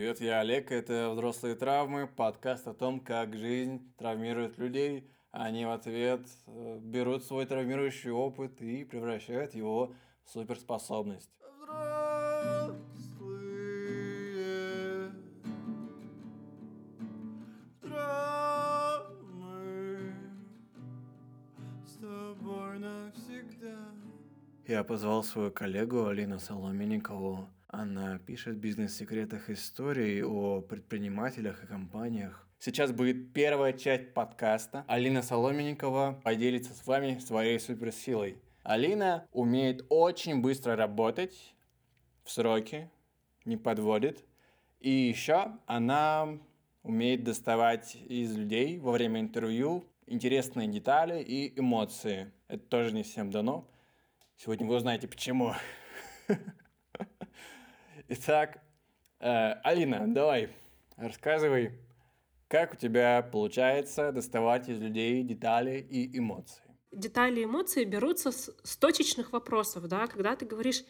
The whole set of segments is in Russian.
Привет, я Олег, это «Взрослые травмы», подкаст о том, как жизнь травмирует людей. Они в ответ э, берут свой травмирующий опыт и превращают его в суперспособность. Взрослые травмы с тобой навсегда. Я позвал свою коллегу Алину Соломенникову. Она пишет в бизнес-секретах истории о предпринимателях и компаниях. Сейчас будет первая часть подкаста. Алина Соломенникова поделится с вами своей суперсилой. Алина умеет очень быстро работать в сроки, не подводит. И еще она умеет доставать из людей во время интервью интересные детали и эмоции. Это тоже не всем дано. Сегодня вы узнаете почему. Итак, э, Алина, давай, рассказывай, как у тебя получается доставать из людей детали и эмоции. Детали и эмоции берутся с, с точечных вопросов, да, когда ты говоришь,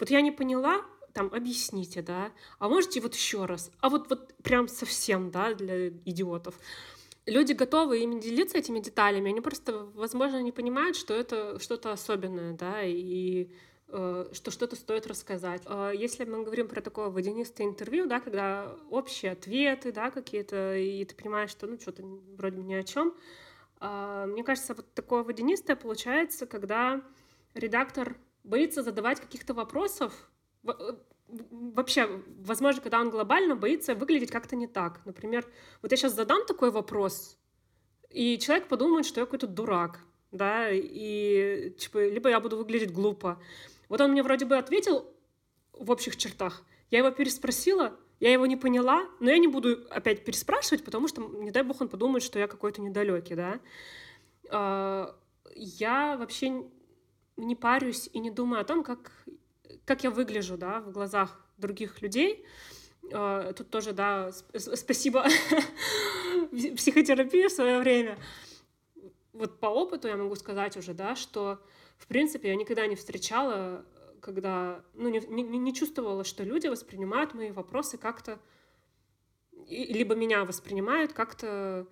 вот я не поняла, там, объясните, да, а можете вот еще раз, а вот, вот прям совсем, да, для идиотов. Люди готовы ими делиться этими деталями, они просто, возможно, не понимают, что это что-то особенное, да, и что что-то стоит рассказать. Э, если мы говорим про такое водянистое интервью, да, когда общие ответы, да, какие-то, и ты понимаешь, что, ну, что-то вроде ни о чем, э, мне кажется, вот такое водянистое получается, когда редактор боится задавать каких-то вопросов, вообще, возможно, когда он глобально боится выглядеть как-то не так. Например, вот я сейчас задам такой вопрос, и человек подумает, что я какой-то дурак, да, и типа, либо я буду выглядеть глупо. Вот он мне вроде бы ответил в общих чертах, я его переспросила, я его не поняла, но я не буду опять переспрашивать, потому что, не дай бог, он подумает, что я какой-то недалекий, да. А, я вообще не парюсь и не думаю о том, как как я выгляжу, да, в глазах других людей. А, тут тоже, да, спасибо психотерапии в свое время. Вот по опыту я могу сказать уже, да, что, в принципе, я никогда не встречала, когда, ну, не, не, не чувствовала, что люди воспринимают мои вопросы как-то, либо меня воспринимают как-то,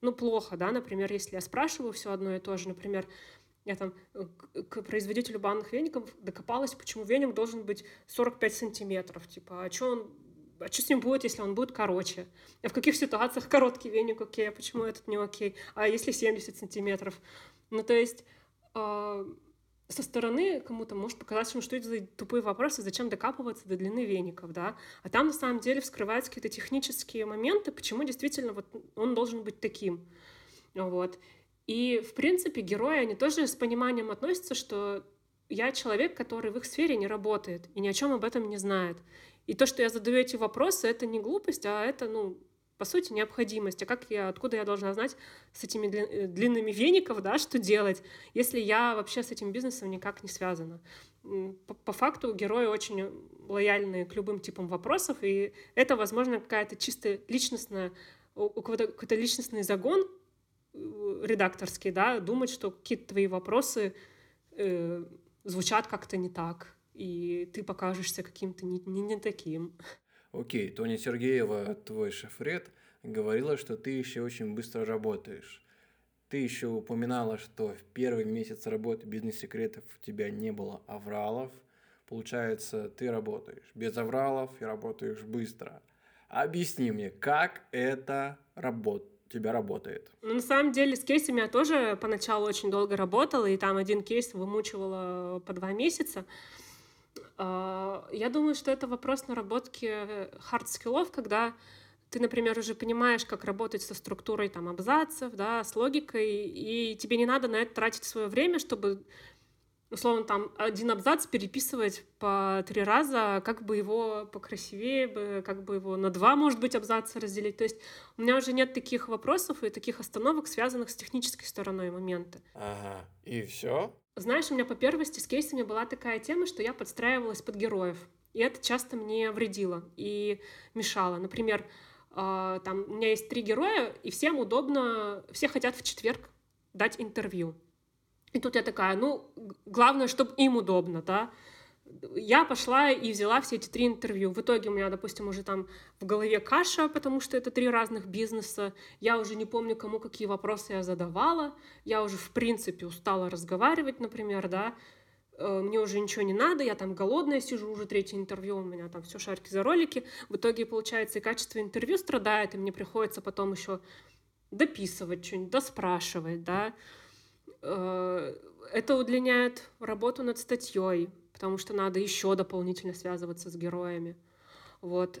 ну, плохо, да, например, если я спрашиваю все одно и то же, например, я там э, к производителю банных веников докопалась, почему веник должен быть 45 сантиметров. Типа, а что он а что с ним будет, если он будет короче? А в каких ситуациях короткий веник окей, а почему этот не окей? А если 70 сантиметров? Ну, то есть э, со стороны кому-то может показаться, что это за тупые вопросы, зачем докапываться до длины веников, да? А там на самом деле вскрываются какие-то технические моменты, почему действительно вот он должен быть таким. Вот. И, в принципе, герои, они тоже с пониманием относятся, что я человек, который в их сфере не работает и ни о чем об этом не знает. И то, что я задаю эти вопросы, это не глупость, а это, ну, по сути, необходимость. А как я, откуда я должна знать с этими э, длинными веников, да, что делать, если я вообще с этим бизнесом никак не связана? По, по факту герои очень лояльны к любым типам вопросов, и это, возможно, какая-то чисто личностная, у кого-то какой-то личностный загон, редакторский, да, думать, что какие-то твои вопросы э, звучат как-то не так, и ты покажешься каким-то не, не, не таким. Окей. Тоня Сергеева, твой шеф-ред, говорила, что ты еще очень быстро работаешь. Ты еще упоминала, что в первый месяц работы бизнес-секретов у тебя не было авралов. Получается, ты работаешь без авралов и работаешь быстро. Объясни мне, как это работает? тебя работает? Ну, на самом деле, с кейсами я тоже поначалу очень долго работала, и там один кейс вымучивала по два месяца. А, я думаю, что это вопрос наработки hard skill ов, когда ты, например, уже понимаешь, как работать со структурой там, абзацев, да, с логикой, и тебе не надо на это тратить свое время, чтобы условно, там один абзац переписывать по три раза, как бы его покрасивее, как бы его на два, может быть, абзаца разделить. То есть у меня уже нет таких вопросов и таких остановок, связанных с технической стороной момента. Ага, и все? Знаешь, у меня по первости с кейсами была такая тема, что я подстраивалась под героев. И это часто мне вредило и мешало. Например, э, там у меня есть три героя, и всем удобно, все хотят в четверг дать интервью. И тут я такая, ну, главное, чтобы им удобно, да. Я пошла и взяла все эти три интервью. В итоге у меня, допустим, уже там в голове каша, потому что это три разных бизнеса. Я уже не помню, кому какие вопросы я задавала. Я уже, в принципе, устала разговаривать, например, да. Э, мне уже ничего не надо, я там голодная сижу, уже третье интервью, у меня там все шарки за ролики. В итоге, получается, и качество интервью страдает, и мне приходится потом еще дописывать что-нибудь, доспрашивать, да. Э, это удлиняет работу над статьей, потому что надо еще дополнительно связываться с героями. Вот.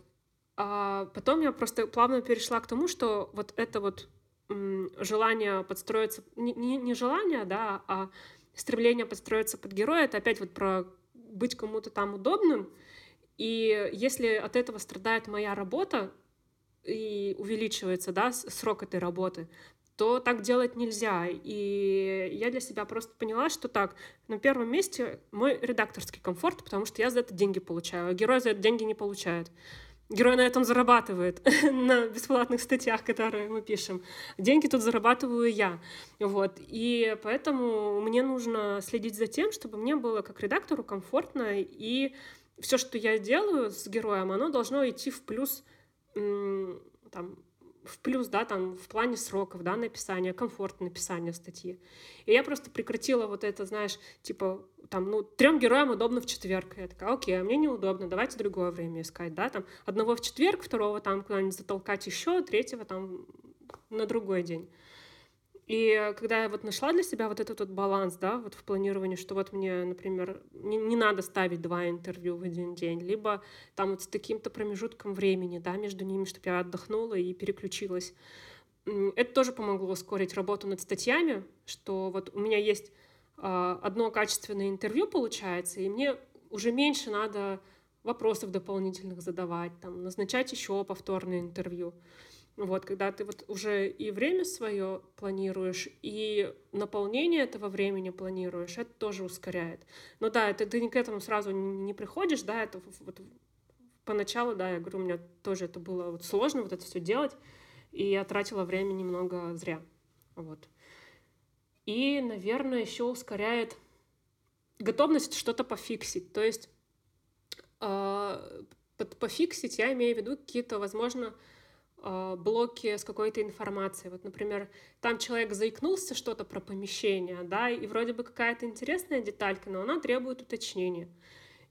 А потом я просто плавно перешла к тому, что вот это вот желание подстроиться, не, не, не желание, да, а стремление подстроиться под героя, это опять вот про быть кому-то там удобным. И если от этого страдает моя работа и увеличивается, да, срок этой работы, то так делать нельзя. И я для себя просто поняла, что так, на первом месте мой редакторский комфорт, потому что я за это деньги получаю, а герой за это деньги не получает. Герой на этом зарабатывает, на бесплатных статьях, которые мы пишем. Деньги тут зарабатываю я. Вот. И поэтому мне нужно следить за тем, чтобы мне было как редактору комфортно, и все, что я делаю с героем, оно должно идти в плюс там, в плюс, да, там, в плане сроков, да, написания, комфорта написания статьи. И я просто прекратила вот это, знаешь, типа, там, ну, трем героям удобно в четверг. Я такая, окей, а мне неудобно, давайте другое время искать, да, там, одного в четверг, второго там куда-нибудь затолкать еще, третьего там на другой день. И когда я вот нашла для себя вот этот вот баланс, да, вот в планировании, что вот мне, например, не, не надо ставить два интервью в один день, либо там вот с таким-то промежутком времени, да, между ними, чтобы я отдохнула и переключилась. Это тоже помогло ускорить работу над статьями, что вот у меня есть э, одно качественное интервью получается, и мне уже меньше надо вопросов дополнительных задавать, там, назначать еще повторное интервью. Вот, когда ты вот уже и время свое планируешь, и наполнение этого времени планируешь, это тоже ускоряет. Но да, это ты к этому сразу не приходишь, да, это вот поначалу, да, я говорю, у меня тоже это было вот сложно вот это все делать, и я тратила время немного зря. Вот. И, наверное, еще ускоряет готовность что-то пофиксить. То есть э, пофиксить я имею в виду какие-то, возможно, а, блоки с какой-то информацией. Вот, например, там человек заикнулся что-то про помещение, да, и вроде бы какая-то интересная деталька, но она требует уточнения.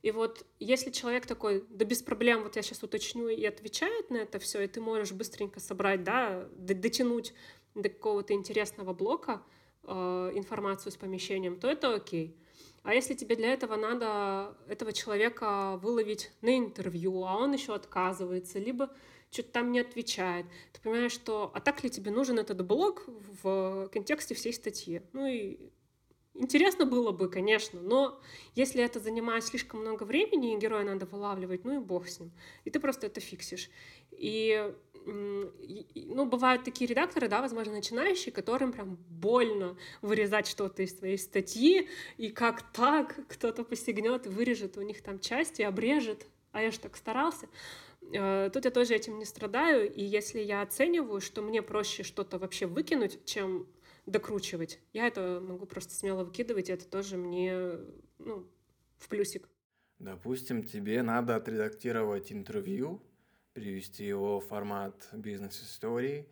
И вот если человек такой, да без проблем, вот я сейчас уточню и отвечает на это все, и ты можешь быстренько собрать, да, дотянуть до какого-то интересного блока э, информацию с помещением, то это окей. А если тебе для этого надо этого человека выловить на интервью, а он еще отказывается, либо что-то там не отвечает. Ты понимаешь, что а так ли тебе нужен этот блок в контексте всей статьи? Ну и интересно было бы, конечно, но если это занимает слишком много времени, и героя надо вылавливать, ну и бог с ним. И ты просто это фиксишь. И ну, бывают такие редакторы, да, возможно, начинающие, которым прям больно вырезать что-то из твоей статьи, и как так кто-то посягнет и вырежет у них там части, обрежет, а я же так старался. Э, тут я тоже этим не страдаю, и если я оцениваю, что мне проще что-то вообще выкинуть, чем докручивать, я это могу просто смело выкидывать, и это тоже мне ну, в плюсик. Допустим, тебе надо отредактировать интервью, привести его в формат бизнес-истории,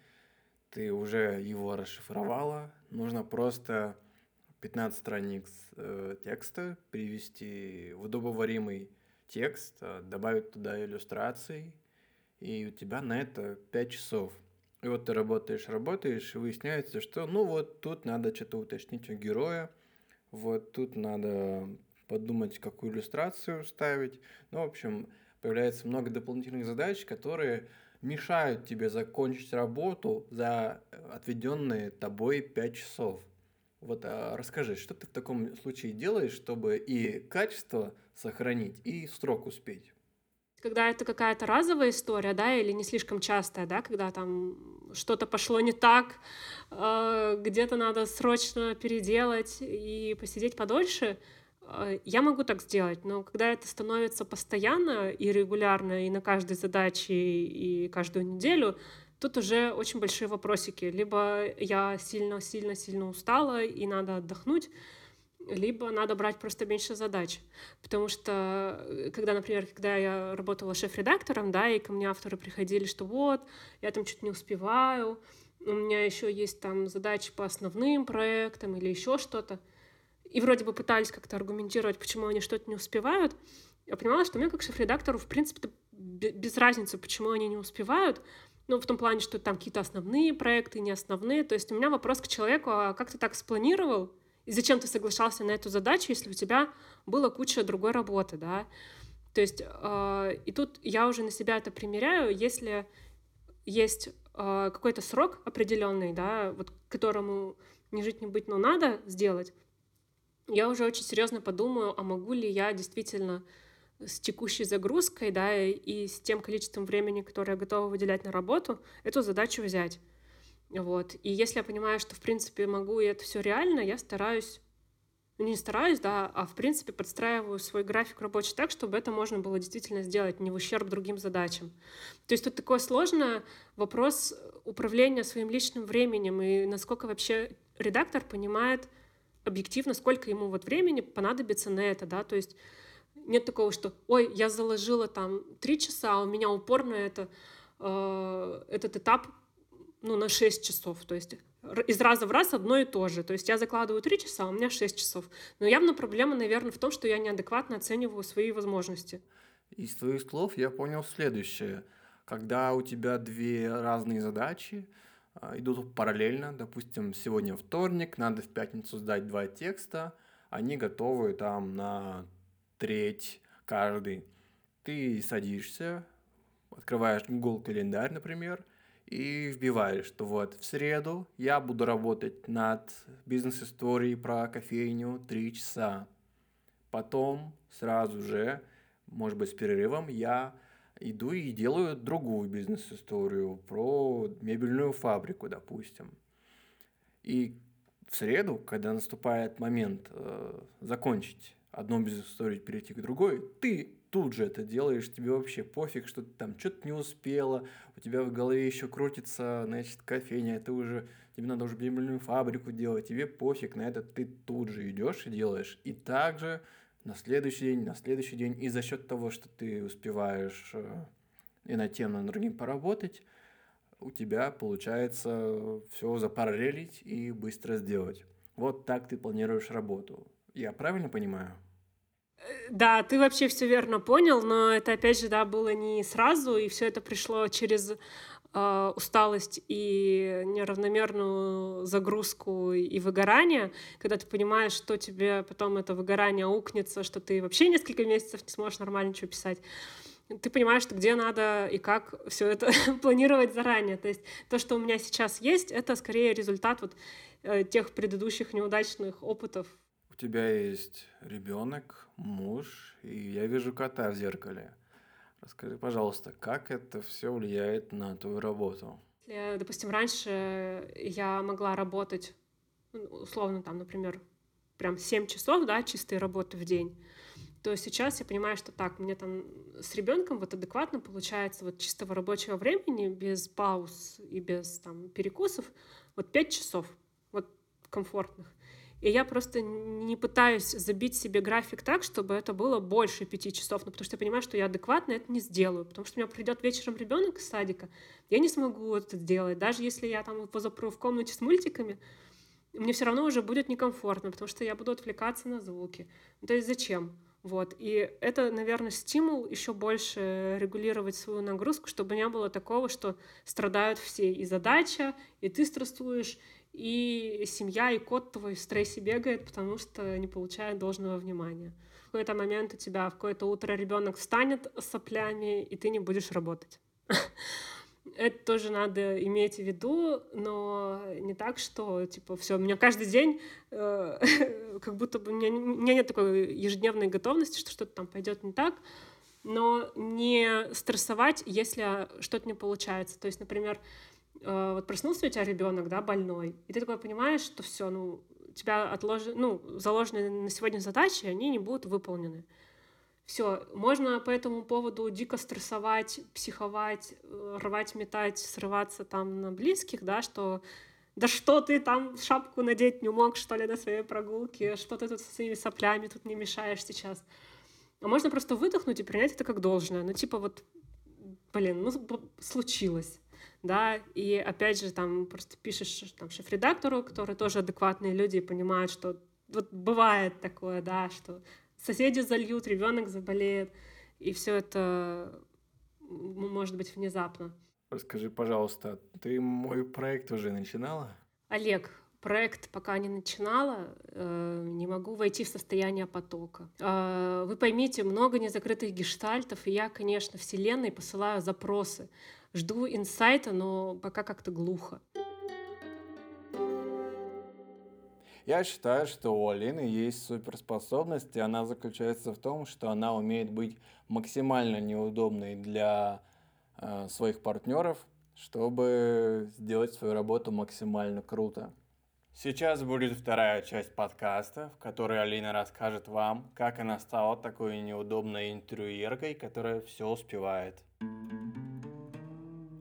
ты уже его расшифровала, нужно просто 15 страниц э, текста привести в удобоваримый текст, а, добавить туда иллюстрации, и у тебя на это 5 часов. И вот ты работаешь, работаешь, и выясняется, что ну вот тут надо что-то уточнить у героя, вот тут надо подумать, какую иллюстрацию ставить. Ну, в общем, появляется много дополнительных задач, которые мешают тебе закончить работу за отведенные тобой 5 часов. Вот а расскажи, что ты в таком случае делаешь, чтобы и качество сохранить, и срок успеть? Когда это какая-то разовая история, да, или не слишком частая, да, когда там что-то пошло не так, э, где-то надо срочно переделать и посидеть подольше, э, я могу так сделать, но когда это становится постоянно и регулярно, и на каждой задаче, и каждую неделю, тут уже очень большие вопросики. Либо я сильно-сильно-сильно устала, и надо отдохнуть, либо надо брать просто меньше задач. Потому что, э, когда, например, когда я работала шеф-редактором, да, и ко мне авторы приходили, что вот, я там что-то не успеваю, у меня еще есть там задачи по основным проектам или еще что-то, и вроде бы пытались как-то аргументировать, почему они что-то не успевают, я понимала, что мне как шеф-редактору, в принципе, без разницы, почему они не успевают, ну, в том плане, что там какие-то основные проекты, не основные. То есть у меня вопрос к человеку, а как ты так спланировал, и зачем ты соглашался на эту задачу, если у тебя была куча другой работы, да? То есть, э, и тут я уже на себя это примеряю, если есть э, какой-то срок определенный, да, вот которому не жить, не быть, но надо сделать, я уже очень серьезно подумаю, а могу ли я действительно с текущей загрузкой, да, и с тем количеством времени, которое я готова выделять на работу, эту задачу взять. Вот. И если я понимаю, что, в принципе, могу, и это все реально, я стараюсь, ну, не стараюсь, да, а, в принципе, подстраиваю свой график рабочий так, чтобы это можно было действительно сделать, не в ущерб другим задачам. То есть тут такой сложный вопрос управления своим личным временем и насколько вообще редактор понимает объективно, сколько ему вот времени понадобится на это, да, то есть нет такого, что, ой, я заложила там три часа, а у меня упорно это, э, этот этап ну, на 6 часов. То есть из раза в раз одно и то же. То есть я закладываю 3 часа, а у меня 6 часов. Но явно проблема, наверное, в том, что я неадекватно оцениваю свои возможности. Из твоих слов я понял следующее. Когда у тебя две разные задачи, а, идут параллельно, допустим, сегодня вторник, надо в пятницу сдать два текста, они готовы там на треть каждый. Ты садишься, открываешь Google календарь, например, и вбиваешь, что вот в среду я буду работать над бизнес-историей про кофейню 3 часа. Потом сразу же, может быть, с перерывом, я иду и делаю другую бизнес-историю про мебельную фабрику, допустим. И в среду, когда наступает момент э, закончить одну бизнес-историю перейти к другой, ты тут же это делаешь, тебе вообще пофиг, что ты там что-то не успела, у тебя в голове еще крутится, значит, кофейня, ты уже, тебе надо уже мебельную фабрику делать, тебе пофиг на это, ты тут же идешь и делаешь. И также на следующий день, на следующий день, и за счет того, что ты успеваешь э, и над тем, и над другим поработать, у тебя получается все запараллелить и быстро сделать. Вот так ты планируешь работу. Я правильно понимаю? Да, ты вообще все верно понял, но это опять же, да, было не сразу, и все это пришло через э, усталость и неравномерную загрузку и выгорание, когда ты понимаешь, что тебе потом это выгорание аукнется, что ты вообще несколько месяцев не сможешь нормально ничего писать ты понимаешь, что где надо и как все это планировать заранее. То есть то, что у меня сейчас есть, это скорее результат вот э, тех предыдущих неудачных опытов тебя есть ребенок, муж, и я вижу кота в зеркале. Расскажи, пожалуйста, как это все влияет на твою работу? Если, допустим, раньше я могла работать, ну, условно, там, например, прям 7 часов, да, чистой работы в день, то сейчас я понимаю, что так, мне там с ребенком вот адекватно получается вот чистого рабочего времени, без пауз и без там перекусов, вот 5 часов, вот комфортных. И я просто не пытаюсь забить себе график так, чтобы это было больше пяти часов, ну, потому что я понимаю, что я адекватно это не сделаю, потому что у меня придет вечером ребенок из садика, я не смогу это сделать, даже если я там его запру в комнате с мультиками, мне все равно уже будет некомфортно, потому что я буду отвлекаться на звуки. Ну, то есть зачем? Вот. И это, наверное, стимул еще больше регулировать свою нагрузку, чтобы не было такого, что страдают все. И задача, и ты стрессуешь, и семья, и кот твой в стрессе бегает, потому что не получает должного внимания. В какой-то момент у тебя в какое-то утро ребенок встанет с соплями, и ты не будешь работать. Это тоже надо иметь в виду, но не так, что типа все, у меня каждый день э, как будто бы у меня, нет такой ежедневной готовности, что что-то там пойдет не так, но не стрессовать, если что-то не получается. То есть, например, э, вот проснулся у тебя ребенок, да, больной, и ты такой понимаешь, что все, ну, тебя отлож... ну, заложенные на сегодня задачи, они не будут выполнены. Все, можно по этому поводу дико стрессовать, психовать, э, рвать, метать, срываться там на близких, да, что да что ты там шапку надеть не мог, что ли, на своей прогулке, что ты тут со своими соплями тут не мешаешь сейчас. А можно просто выдохнуть и принять это как должное. Ну, типа вот, блин, ну, случилось да, и опять же там просто пишешь там шеф-редактору, которые тоже адекватные люди и понимают, что вот бывает такое, да, что соседи зальют, ребенок заболеет, и все это может быть внезапно. Расскажи, пожалуйста, ты мой проект уже начинала? Олег, проект пока не начинала, э, не могу войти в состояние потока. Э, вы поймите, много незакрытых гештальтов, и я, конечно, Вселенной посылаю запросы. Жду инсайта, но пока как-то глухо. Я считаю, что у Алины есть суперспособность, и она заключается в том, что она умеет быть максимально неудобной для э, своих партнеров, чтобы сделать свою работу максимально круто. Сейчас будет вторая часть подкаста, в которой Алина расскажет вам, как она стала такой неудобной интервьюеркой, которая все успевает.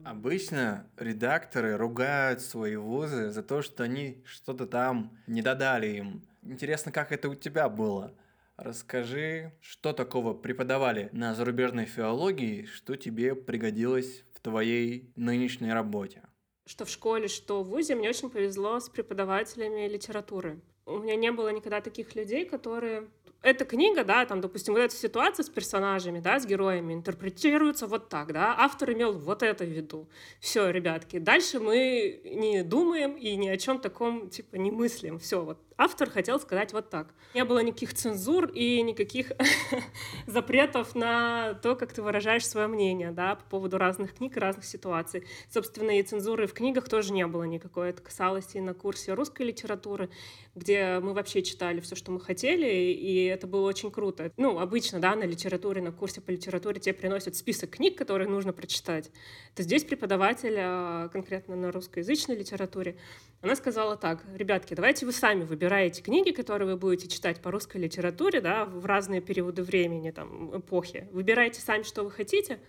Обычно редакторы ругают свои вузы за то, что они что-то там не додали им. Интересно, как это у тебя было? Расскажи, что такого преподавали на зарубежной филологии, что тебе пригодилось в твоей нынешней работе? Что в школе, что в ВУЗе мне очень повезло с преподавателями литературы. У меня не было никогда таких людей, которые эта книга, да, там, допустим, вот эта ситуация с персонажами, да, с героями интерпретируется вот так, да, автор имел вот это в виду. Все, ребятки, дальше мы не думаем и ни о чем таком, типа, не мыслим. Все, вот автор хотел сказать вот так. Не было никаких цензур и никаких запретов на то, как ты выражаешь свое мнение, да, по поводу разных книг и разных ситуаций. Собственно, и цензуры в книгах тоже не было никакой. Это касалось и на курсе русской литературы, где мы вообще читали все, что мы хотели, и это было очень круто. Ну, обычно, да, на литературе, на курсе по литературе тебе приносят список книг, которые нужно прочитать. То здесь преподаватель, а, конкретно на русскоязычной литературе, она сказала так, ребятки, давайте вы сами выбираете книги, которые вы будете читать по русской литературе, да, в разные периоды времени, там, эпохи. Выбирайте сами, что вы хотите,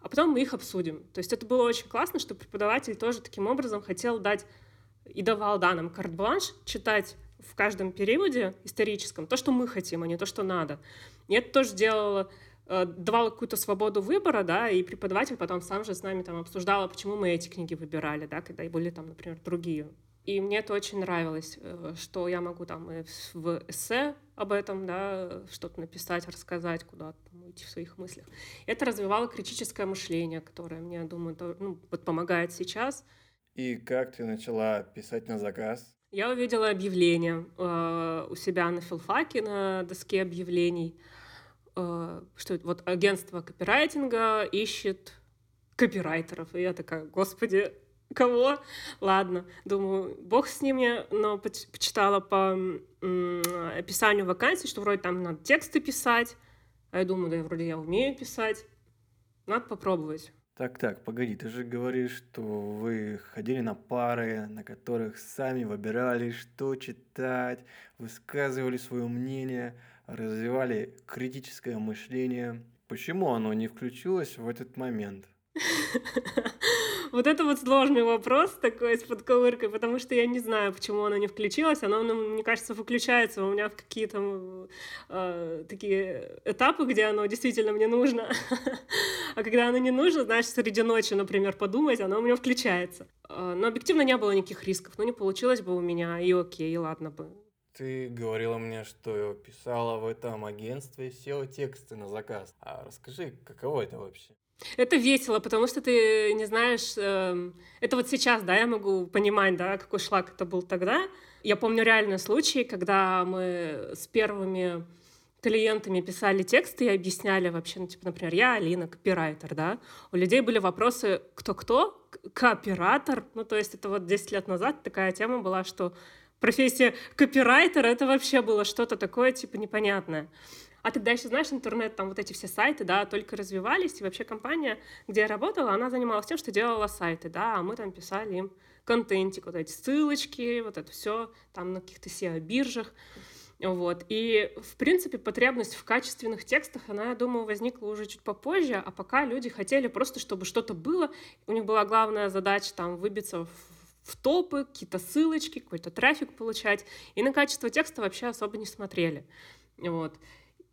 а потом мы их обсудим. То есть это было очень классно, что преподаватель тоже таким образом хотел дать и давал да, нам карт-бланш читать в каждом периоде историческом то, что мы хотим, а не то, что надо. И это тоже делало э, давала какую-то свободу выбора, да, и преподаватель потом сам же с нами там обсуждал, почему мы эти книги выбирали, да, когда и были там, например, другие и мне это очень нравилось, э, что я могу там и в эссе об этом, да, что-то написать, рассказать, куда-то уйти в своих мыслях. Это развивало критическое мышление, которое мне, думаю, то, ну, вот помогает сейчас. И как ты начала писать на заказ? Я увидела объявление э, у себя на филфаке, на доске объявлений, э, что вот агентство копирайтинга ищет копирайтеров. И я такая, господи, кого? Ладно, думаю, бог с ними, но почитала по описанию вакансий, что вроде там надо тексты писать, а я думаю, да, вроде я умею писать, надо попробовать. Так, так, погоди, ты же говоришь, что вы ходили на пары, на которых сами выбирали, что читать, высказывали свое мнение, развивали критическое мышление. Почему оно не включилось в этот момент? Вот это вот сложный вопрос такой с подковыркой, потому что я не знаю, почему оно не включилось. Оно, ну, мне кажется, выключается у меня в какие-то э, такие этапы, где оно действительно мне нужно. а когда оно не нужно, знаешь, среди ночи, например, подумать, оно у меня включается. Э, но объективно не было никаких рисков. Ну, не получилось бы у меня, и окей, ладно бы. Ты говорила мне, что писала в этом агентстве SEO-тексты на заказ. А расскажи, каково это вообще? Это весело, потому что ты не знаешь... Э, это вот сейчас, да, я могу понимать, да, какой шлак это был тогда. Я помню реальный случай, когда мы с первыми клиентами писали тексты и объясняли вообще, ну, типа, например, я Алина, копирайтер, да, у людей были вопросы кто-кто, кооператор, ну, то есть это вот 10 лет назад такая тема была, что профессия копирайтера — это вообще было что-то такое, типа, непонятное. А тогда еще, знаешь, интернет, там вот эти все сайты, да, только развивались, и вообще компания, где я работала, она занималась тем, что делала сайты, да, а мы там писали им контентик, вот эти ссылочки, вот это все, там на каких-то SEO-биржах. Вот. И, в принципе, потребность в качественных текстах, она, я думаю, возникла уже чуть попозже, а пока люди хотели просто, чтобы что-то было. У них была главная задача там выбиться в в топы, какие-то ссылочки, какой-то трафик получать. И на качество текста вообще особо не смотрели. Вот.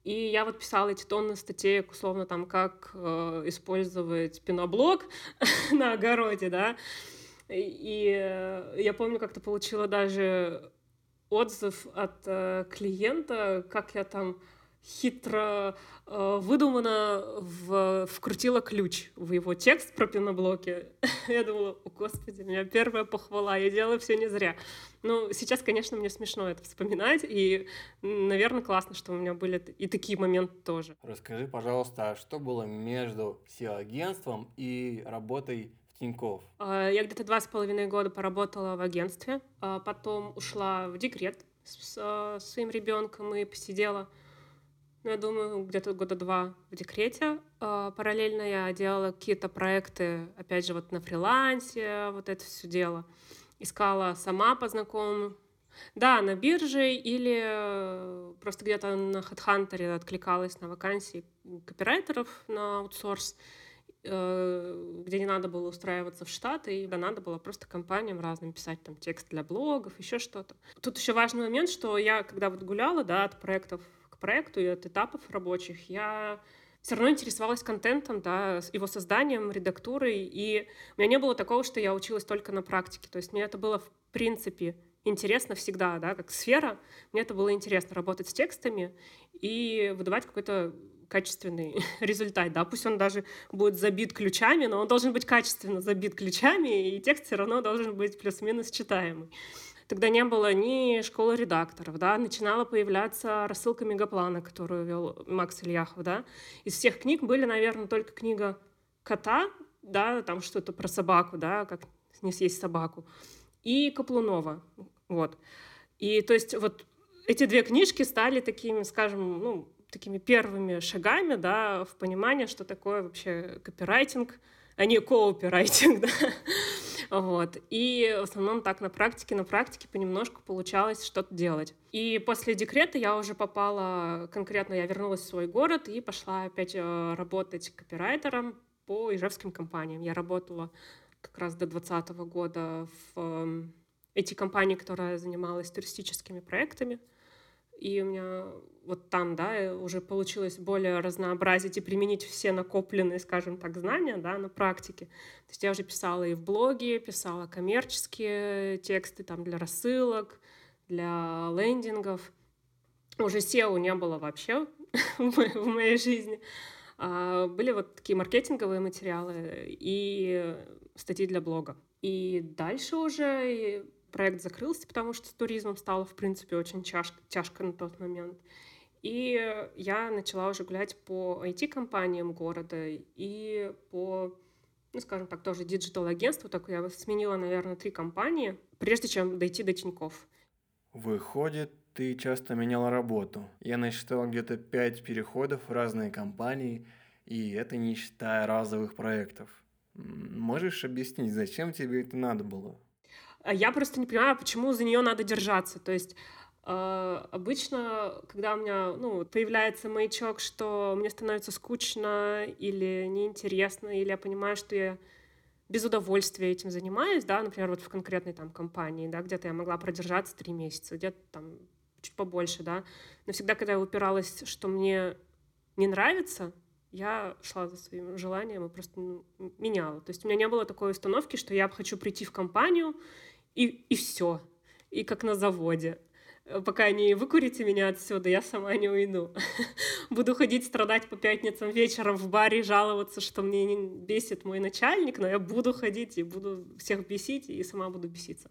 И я вот писала эти тонны статей, условно, там, как э, использовать пеноблок на огороде, да. И э, я помню, как-то получила даже отзыв от э, клиента, как я там хитро э, выдуманно в, вкрутила ключ в его текст про пеноблоки. я думала, о господи, у меня первая похвала, я делала все не зря. Ну, сейчас, конечно, мне смешно это вспоминать, и, наверное, классно, что у меня были и такие моменты тоже. Расскажи, пожалуйста, что было между SEO-агентством и работой в Тинькофф? А, я где-то два с половиной года поработала в агентстве, а потом ушла в декрет с своим ребенком и посидела ну, я думаю, где-то года два в декрете. А, параллельно я делала какие-то проекты, опять же, вот на фрилансе, вот это все дело. Искала сама по знакомым. Да, на бирже или э, просто где-то на HeadHunter откликалась на вакансии копирайтеров на аутсорс, э, где не надо было устраиваться в Штаты, и да, надо было просто компаниям разным писать там текст для блогов, еще что-то. Тут еще важный момент, что я, когда вот гуляла, да, от проектов проекту и от этапов рабочих, я все равно интересовалась контентом, да, его созданием, редактурой, и у меня не было такого, что я училась только на практике. То есть мне это было, в принципе, интересно всегда, да, как сфера. Мне это было интересно работать с текстами и выдавать какой-то качественный результат, да, пусть он даже будет забит ключами, но он должен быть качественно забит ключами, и текст все равно должен быть плюс-минус читаемый. Тогда не было ни школы редакторов, да, начинала появляться рассылка Мегаплана, которую вел Макс Ильяхов, да. Из всех книг были, наверное, только книга «Кота», да, там что-то про собаку, да, как не съесть собаку, и Каплунова, вот. И то есть вот эти две книжки стали такими, скажем, ну, такими первыми шагами, да, в понимание, что такое вообще копирайтинг, а не кооперайтинг, да. Вот. И в основном так на практике, на практике понемножку получалось что-то делать. И после декрета я уже попала, конкретно я вернулась в свой город и пошла опять э, работать копирайтером по ижевским компаниям. Я работала как раз до 2020 года в эм, эти компании, которая занималась туристическими проектами. И у меня вот там, да, уже получилось более разнообразить и применить все накопленные, скажем так, знания, да, на практике. То есть я уже писала и в блоге, писала коммерческие тексты там для рассылок, для лендингов. Уже SEO не было вообще в моей жизни. А были вот такие маркетинговые материалы и статьи для блога. И дальше уже проект закрылся, потому что с туризмом стало, в принципе, очень тяжко, тяжко на тот момент. И я начала уже гулять по IT-компаниям города и по, ну, скажем так, тоже digital агентству. Так я сменила, наверное, три компании, прежде чем дойти до Тинькофф. Выходит, ты часто меняла работу. Я насчитал где-то пять переходов в разные компании, и это не считая разовых проектов. Можешь объяснить, зачем тебе это надо было? А я просто не понимаю, почему за нее надо держаться. То есть Uh, обычно, когда у меня ну, появляется маячок, что мне становится скучно или неинтересно, или я понимаю, что я без удовольствия этим занимаюсь, да, например, вот в конкретной там компании, да, где-то я могла продержаться три месяца, где-то там чуть побольше, да, но всегда, когда я упиралась, что мне не нравится, я шла за своим желанием и просто ну, меняла. То есть у меня не было такой установки, что я хочу прийти в компанию и, и все, и как на заводе Э, пока не выкурите меня отсюда, я сама не уйду. Буду ходить страдать по пятницам вечером в баре жаловаться, что мне не бесит мой начальник, но я буду ходить и буду всех бесить, и сама буду беситься.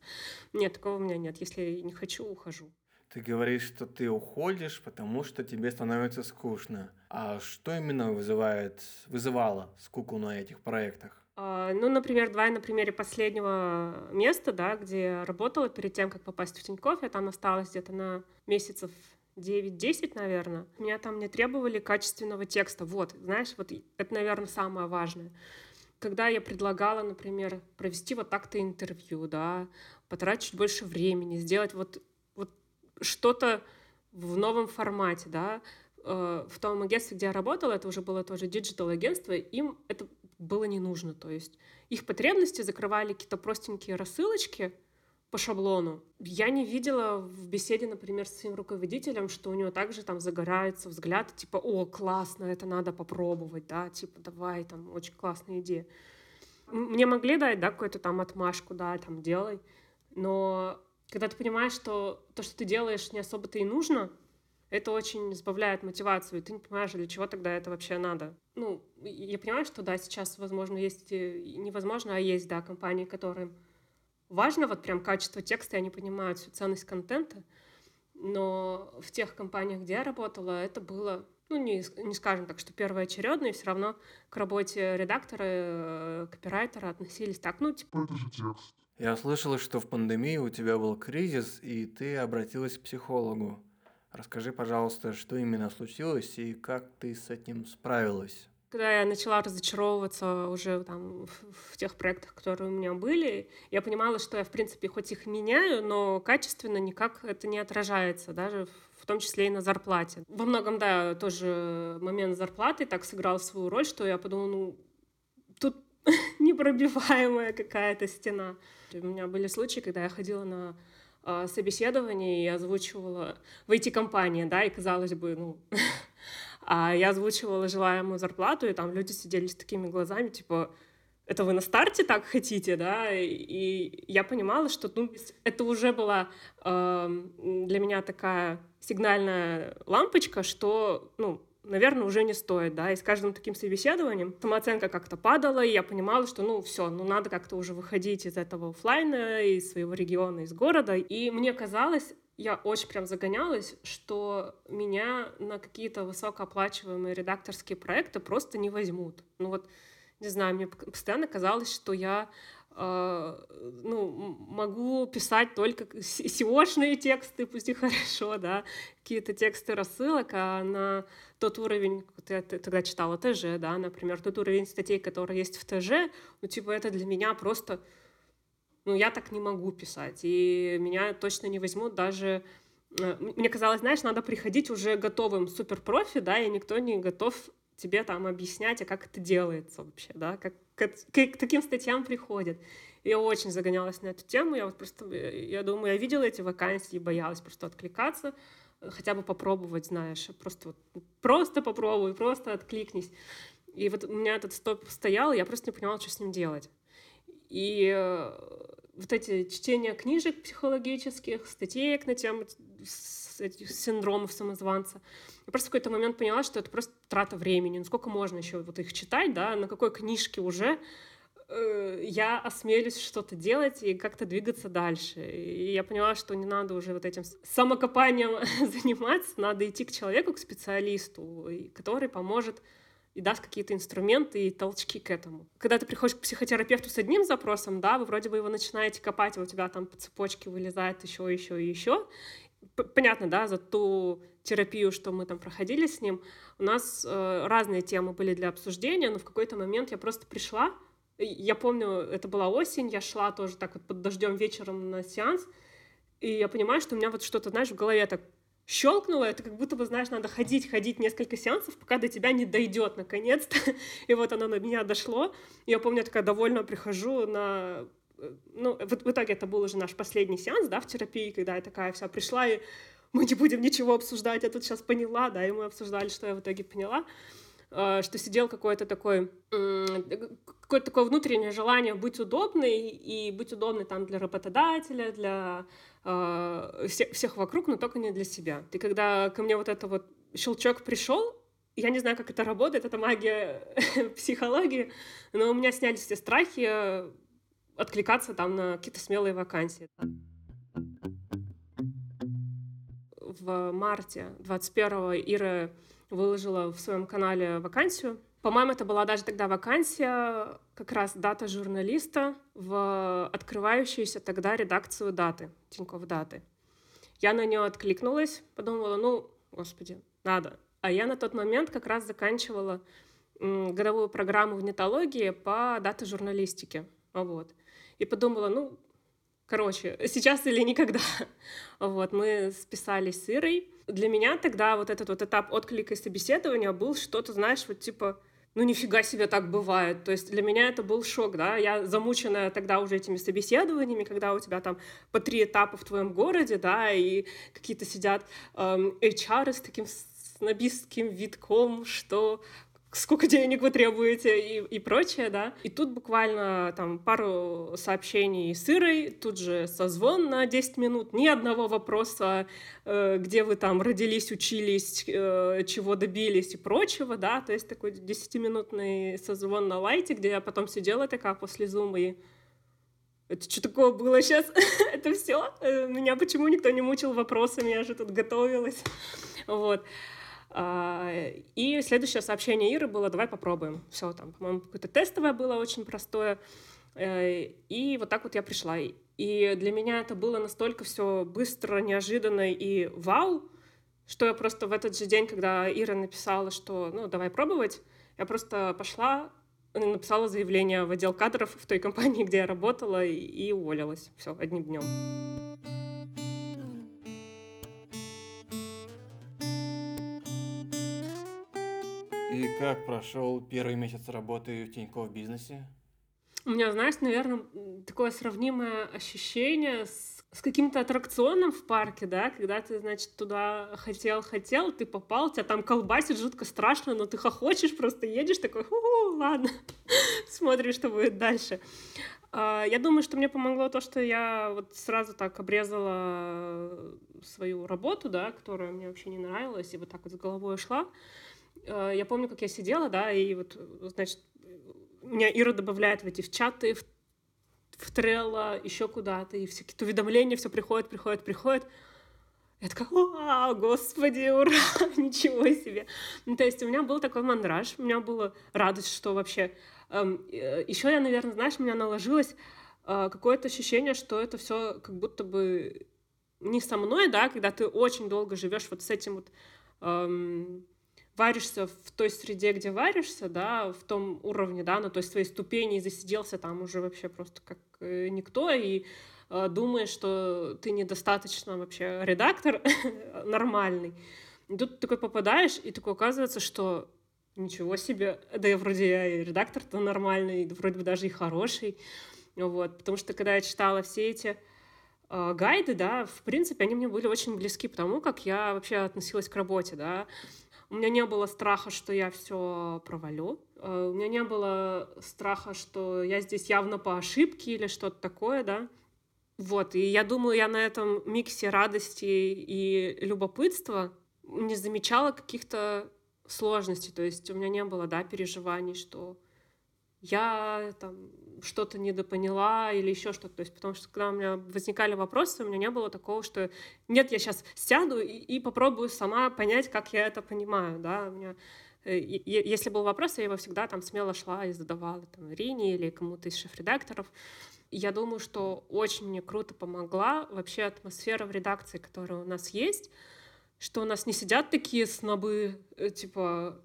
Нет, такого у меня нет. Если не хочу, ухожу. Ты говоришь, что ты уходишь, потому что тебе становится скучно. А что именно вызывает, вызывало скуку на этих проектах? А, ну, например, давай на примере последнего места, да, где я работала перед тем, как попасть в Тинькофф, я там осталась где-то на месяцев 9-10, наверное. Меня там не требовали качественного текста. Вот, знаешь, вот это, наверное, самое важное. Когда я предлагала, например, провести вот так-то интервью, да, потратить больше времени, сделать вот что-то в новом формате, да, э, в том агентстве, где я работала, это уже было тоже digital агентство, им это было не нужно. То есть их потребности закрывали какие-то простенькие рассылочки по шаблону. Я не видела в беседе, например, с своим руководителем, что у него также там загорается взгляд, типа, о, классно, это надо попробовать, да, типа, давай, там, очень классная идея. Мне могли дать, да, какую-то там отмашку, да, там, делай, но когда ты понимаешь, что то, что ты делаешь, не особо-то и нужно, это очень избавляет мотивацию, и ты не понимаешь, для чего тогда это вообще надо. Ну, я понимаю, что, да, сейчас, возможно, есть, невозможно, а есть, да, компании, которым важно вот прям качество текста, и они понимают всю ценность контента, но в тех компаниях, где я работала, это было ну, не, не скажем так, что первоочередно, и все равно к работе редактора, э, копирайтера относились так, ну, типа... Это же текст. Я слышала, что в пандемии у тебя был кризис, и ты обратилась к психологу. Расскажи, пожалуйста, что именно случилось и как ты с этим справилась? Когда я начала разочаровываться уже там в, тех проектах, которые у меня были, я понимала, что я, в принципе, хоть их меняю, но качественно никак это не отражается, даже в том числе и на зарплате. Во многом, да, тоже момент зарплаты так сыграл свою роль, что я подумала, ну, тут непробиваемая какая-то стена. У меня были случаи, когда я ходила на э, собеседование и озвучивала в IT-компании, да, и казалось бы, ну, а я озвучивала желаемую зарплату, и там люди сидели с такими глазами, типа, это вы на старте так хотите, да, и я понимала, что ну, это уже была э, для меня такая сигнальная лампочка, что, ну, наверное, уже не стоит, да, и с каждым таким собеседованием самооценка как-то падала, и я понимала, что, ну, все, ну, надо как-то уже выходить из этого офлайна, из своего региона, из города, и мне казалось, я очень прям загонялась, что меня на какие-то высокооплачиваемые редакторские проекты просто не возьмут. Ну вот, не знаю, мне постоянно казалось, что я ну, могу писать только SEO-шные тексты, пусть и хорошо, да, какие-то тексты рассылок, а на тот уровень, я тогда читала ТЖ, да, например, тот уровень статей, которые есть в ТЖ, ну, типа, это для меня просто, ну, я так не могу писать, и меня точно не возьмут даже э, мне казалось, знаешь, надо приходить уже готовым суперпрофи, да, и никто не готов тебе там объяснять, а как это делается вообще, да, как, как, к таким статьям приходят. Я очень загонялась на эту тему, я вот просто, я думаю, я видела эти вакансии боялась просто откликаться, хотя бы попробовать, знаешь, просто вот, просто попробуй, просто откликнись. И вот у меня этот стоп стоял, я просто не понимала, что с ним делать. И э, вот эти чтения книжек психологических, статей на тему синдромов самозванца, я просто в какой-то момент поняла, что это просто трата времени. Ну сколько можно еще вот их читать, да, на какой книжке уже э, я осмелюсь что-то делать и как-то двигаться дальше. И я поняла, что не надо уже вот этим самокопанием заниматься, надо идти к человеку, к специалисту, который поможет и даст какие-то инструменты и толчки к этому. Когда ты приходишь к психотерапевту с одним запросом, да, вы вроде бы его начинаете копать, и у тебя там по цепочке вылезает еще, еще и еще. Понятно, да, за ту терапию, что мы там проходили с ним, у нас э, разные темы были для обсуждения, но в какой-то момент я просто пришла, я помню, это была осень, я шла тоже так вот под дождем вечером на сеанс, и я понимаю, что у меня вот что-то, знаешь, в голове так щелкнуло, это как будто бы, знаешь, надо ходить, ходить несколько сеансов, пока до тебя не дойдет наконец-то. И вот оно на меня дошло. Я помню, я такая довольно прихожу на... Э, ну, в, в итоге это был уже наш последний сеанс, да, в терапии, когда я такая вся пришла и мы не будем ничего обсуждать, я тут сейчас поняла, да, и мы обсуждали, что я в итоге поняла, э, что сидел какой-то такой, какое-то такое внутреннее желание быть удобной и быть удобной там для работодателя, для э, всех вокруг, но только не для себя. И когда ко мне вот это вот щелчок пришел, я не знаю, как это работает, это магия психологии, но у меня снялись все страхи откликаться там на какие-то смелые вакансии в марте 21-го Ира выложила в своем канале вакансию. По-моему, это была даже тогда вакансия, как раз дата журналиста в открывающуюся тогда редакцию даты, Тинькофф даты. Я на нее откликнулась, подумала, ну, господи, надо. А я на тот момент как раз заканчивала годовую программу в нетологии по дате журналистике. Вот. И подумала, ну, Короче, сейчас или никогда. Вот, мы списались с Ирой. Для меня тогда вот этот вот этап отклика и собеседования был что-то, знаешь, вот типа ну нифига себе так бывает. То есть для меня это был шок, да. Я замученная тогда уже этими собеседованиями, когда у тебя там по три этапа в твоем городе, да, и какие-то сидят эм, HR с таким снобистским витком, что сколько денег вы требуете и, и прочее, да. И тут буквально там пару сообщений с Ирой, тут же созвон на 10 минут, ни одного вопроса, э, где вы там родились, учились, э, чего добились и прочего, да, то есть такой 10-минутный созвон на лайте, где я потом сидела такая после зума и это что такое было сейчас? это все? Э, меня почему никто не мучил вопросами? Я же тут готовилась. вот. А, и следующее сообщение Иры было «давай попробуем». Все, там, по-моему, какое-то тестовое было очень простое. Э, и вот так вот я пришла. И для меня это было настолько все быстро, неожиданно и вау, что я просто в этот же день, когда Ира написала, что ну давай пробовать, я просто пошла, написала заявление в отдел кадров в той компании, где я работала, и уволилась. Все, одним днем. И как прошел первый месяц работы в Тинькофф бизнесе? У меня, знаешь, наверное, такое сравнимое ощущение с, с каким-то аттракционом в парке, да, когда ты, значит, туда хотел-хотел, ты попал, тебя там колбасит жутко страшно, но ты хохочешь, просто едешь такой, ху ладно, смотришь, что будет дальше. А, я думаю, что мне помогло то, что я вот сразу так обрезала свою работу, да, которая мне вообще не нравилась, и вот так вот с головой шла. Э, я помню, как я сидела, да, и вот, значит, меня Ира добавляет в эти в чаты, в, в Трелло, еще куда-то, и все какие-то уведомления, все приходит, приходит, приходит. Я такая, о, господи, ура, ничего себе. Ну, то есть у меня был такой мандраж, у меня была радость, что вообще... Эм, э, еще я, наверное, знаешь, у меня наложилось э, какое-то ощущение, что это все как будто бы не со мной, да, когда ты очень долго живешь вот с этим вот эм, варишься в той среде, где варишься, да, в том уровне, да, на той своей ступени и засиделся там уже вообще просто как э, никто, и э, думаешь, что ты недостаточно вообще редактор нормальный. И тут ты такой попадаешь, и такой оказывается, что ничего себе, да я вроде я и редактор-то нормальный, вроде бы даже и хороший, вот, потому что когда я читала все эти э, гайды, да, в принципе, они мне были очень близки, потому как я вообще относилась к работе, да, у меня не было страха, что я все провалю. Э, у меня не было страха, что я здесь явно по ошибке или что-то такое, да. Вот, и я думаю, я на этом миксе радости и любопытства не замечала каких-то сложностей. То есть у меня не было, да, переживаний, что я там что-то недопоняла или еще что-то. То есть, потому что когда у меня возникали вопросы, у меня не было такого, что нет, я сейчас сяду и, и попробую сама понять, как я это понимаю, да, у меня э, если был вопрос, я его всегда там смело шла и задавала там Ирине или кому-то из шеф-редакторов. Я думаю, что очень мне круто помогла вообще атмосфера в редакции, которая у нас есть, что у нас не сидят такие снобы, э, типа,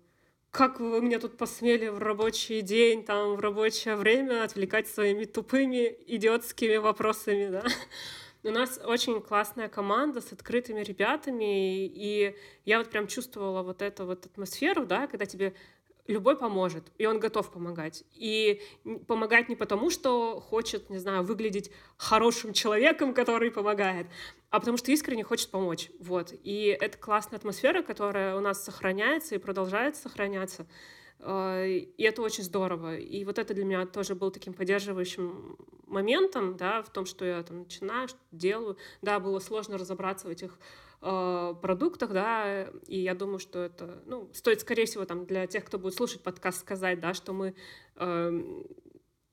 как вы меня тут посмели в рабочий день, там, в рабочее время отвлекать своими тупыми идиотскими вопросами, да. У нас очень классная команда с открытыми ребятами, и я вот прям чувствовала вот эту вот атмосферу, да, когда тебе любой поможет, и он готов помогать. И помогать не потому, что хочет, не знаю, выглядеть хорошим человеком, который помогает, а потому что искренне хочет помочь. Вот. И это классная атмосфера, которая у нас сохраняется и продолжает сохраняться. Э, и это очень здорово. И вот это для меня тоже был таким поддерживающим моментом, да, в том, что я там начинаю, что делаю. Да, было сложно разобраться в этих э, продуктах, да, и я думаю, что это, ну, стоит, скорее всего, там, для тех, кто будет слушать подкаст, сказать, да, что мы э,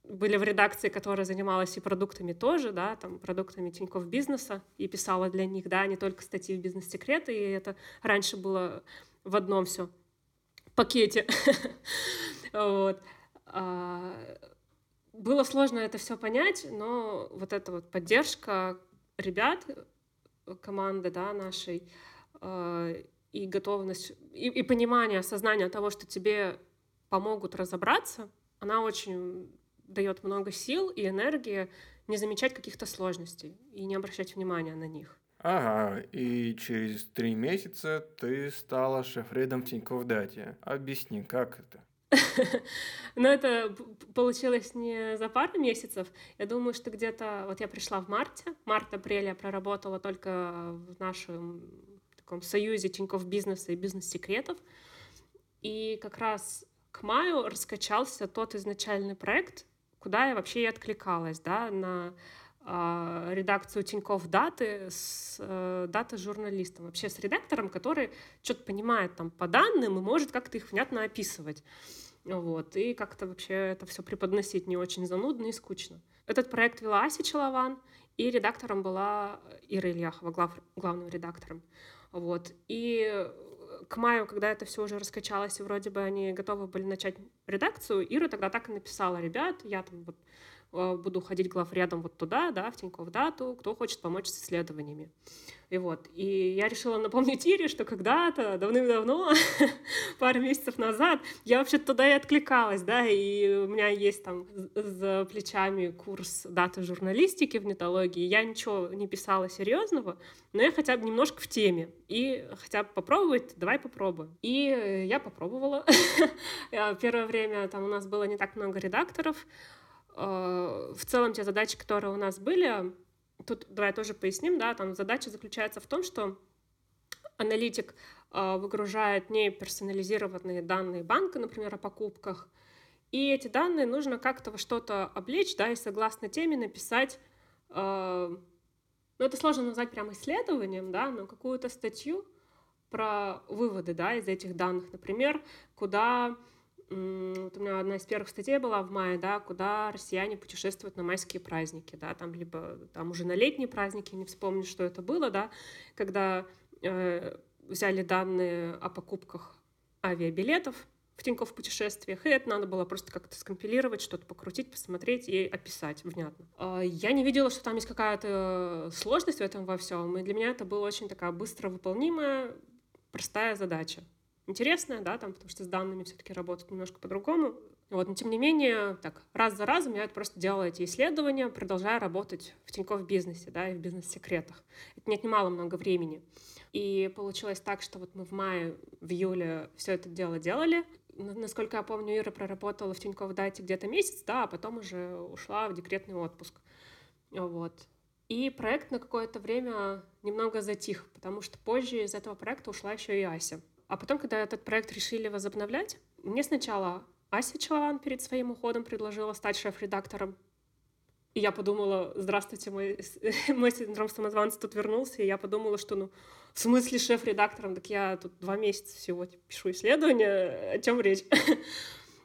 были в редакции, которая занималась и продуктами тоже, да, там, продуктами Тинькофф бизнеса, и писала для них, да, не только статьи в бизнес-секреты, и это раньше было в одном все пакете. вот. А, было сложно это все понять, но вот эта вот поддержка ребят, команды, да, нашей, а, и готовность, и, и понимание, осознание того, что тебе помогут разобраться, она очень дает много сил и энергии не замечать каких-то сложностей и не обращать внимания на них. Ага, и через три месяца ты стала шеф-редом Тинькофф Дате. Объясни, как это? Но это получилось не за пару месяцев. Я думаю, что где-то... Вот я пришла в марте. Март-апрель я проработала только в нашем таком союзе Тинькофф бизнеса и бизнес-секретов. И как раз к маю раскачался тот изначальный проект, куда я вообще и откликалась, да, на э, редакцию Тинькофф Даты с э, дата-журналистом, вообще с редактором, который что-то понимает там по данным и может как-то их внятно описывать. Вот, и как-то вообще это все преподносить не очень занудно и скучно. Этот проект вела Ася Челован, и редактором была Ира Ильяхова, глав, главным редактором. Вот. И к маю, когда это все уже раскачалось, и вроде бы они готовы были начать редакцию, Ира тогда так и написала, ребят, я там вот буду ходить главредом вот туда, да, в Тинькофф Дату, кто хочет помочь с исследованиями. И вот, и я решила напомнить Ире, что когда-то, давным-давно, пару месяцев назад, я вообще туда и откликалась, да, и у меня есть там за плечами курс даты журналистики в нетологии, я ничего не писала серьезного, но я хотя бы немножко в теме, и хотя бы попробовать, давай попробуем. И я попробовала. Первое время там у нас было не так много редакторов, э, в целом те задачи, которые у нас были, тут давай тоже поясним, да, там задача заключается в том, что аналитик э, выгружает не персонализированные данные банка, например, о покупках, и эти данные нужно как-то во что-то облечь, да, и согласно теме написать, э, ну, это сложно назвать прямо исследованием, да, но какую-то статью про выводы, да, из этих данных, например, куда одна из первых статей была в мае, да, куда россияне путешествуют на майские праздники, да, там либо там уже на летние праздники, не вспомню, что это было, да, когда э, взяли данные о покупках авиабилетов в Тинькофф путешествиях, и это надо было просто как-то скомпилировать, что-то покрутить, посмотреть и описать внятно. А, я не видела, что там есть какая-то сложность в этом во всем, и для меня это была очень такая быстро выполнимая, простая задача интересная, да, там, потому что с данными все-таки работают немножко по-другому. Вот, но тем не менее, так, раз за разом я просто делала эти исследования, продолжая работать в Тинькофф бизнесе, да, и в бизнес-секретах. Это не отнимало много времени. И получилось так, что вот мы в мае, в июле все это дело делали. Насколько я помню, Ира проработала в Тинькофф Дате где-то месяц, да, а потом уже ушла в декретный отпуск. Вот. И проект на какое-то время немного затих, потому что позже из этого проекта ушла еще и Ася. А потом, когда этот проект решили возобновлять, мне сначала Ася Челован перед своим уходом предложила стать шеф-редактором. И я подумала, здравствуйте, мой, мой синдром самозванца тут вернулся. И я подумала, что, ну, в смысле шеф-редактором? Так я тут два месяца всего пишу исследования, о чем речь?